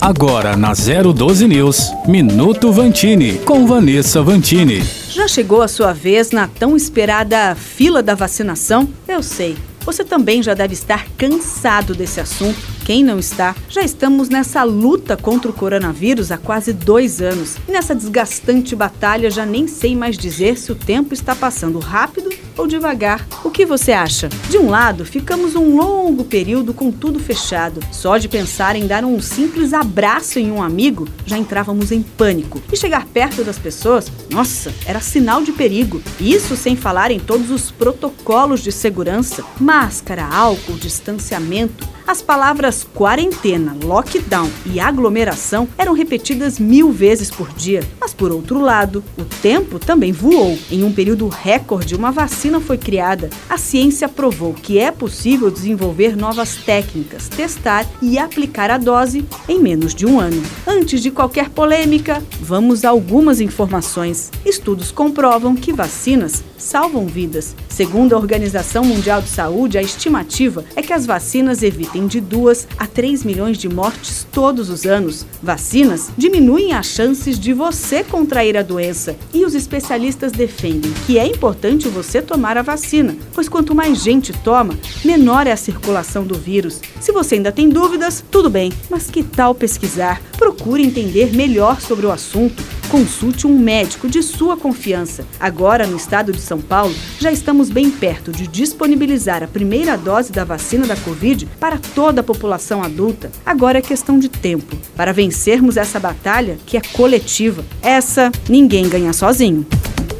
Agora na 012 News, Minuto Vantini, com Vanessa Vantini. Já chegou a sua vez na tão esperada fila da vacinação? Eu sei. Você também já deve estar cansado desse assunto quem não está? Já estamos nessa luta contra o coronavírus há quase dois anos. E nessa desgastante batalha já nem sei mais dizer se o tempo está passando rápido ou devagar. O que você acha? De um lado, ficamos um longo período com tudo fechado. Só de pensar em dar um simples abraço em um amigo, já entrávamos em pânico. E chegar perto das pessoas, nossa, era sinal de perigo. Isso sem falar em todos os protocolos de segurança: máscara, álcool, distanciamento. As palavras quarentena, lockdown e aglomeração eram repetidas mil vezes por dia. Por outro lado, o tempo também voou. Em um período recorde, uma vacina foi criada. A ciência provou que é possível desenvolver novas técnicas, testar e aplicar a dose em menos de um ano. Antes de qualquer polêmica, vamos a algumas informações. Estudos comprovam que vacinas salvam vidas. Segundo a Organização Mundial de Saúde, a estimativa é que as vacinas evitem de 2 a 3 milhões de mortes todos os anos. Vacinas diminuem as chances de você contrair a doença e os especialistas defendem que é importante você tomar a vacina, pois quanto mais gente toma, menor é a circulação do vírus. Se você ainda tem dúvidas, tudo bem, mas que tal pesquisar? Procure entender melhor sobre o assunto consulte um médico de sua confiança. Agora, no estado de São Paulo, já estamos bem perto de disponibilizar a primeira dose da vacina da Covid para toda a população adulta. Agora é questão de tempo para vencermos essa batalha que é coletiva. Essa ninguém ganha sozinho.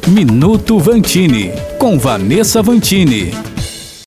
Minuto Vantini, com Vanessa Vantini.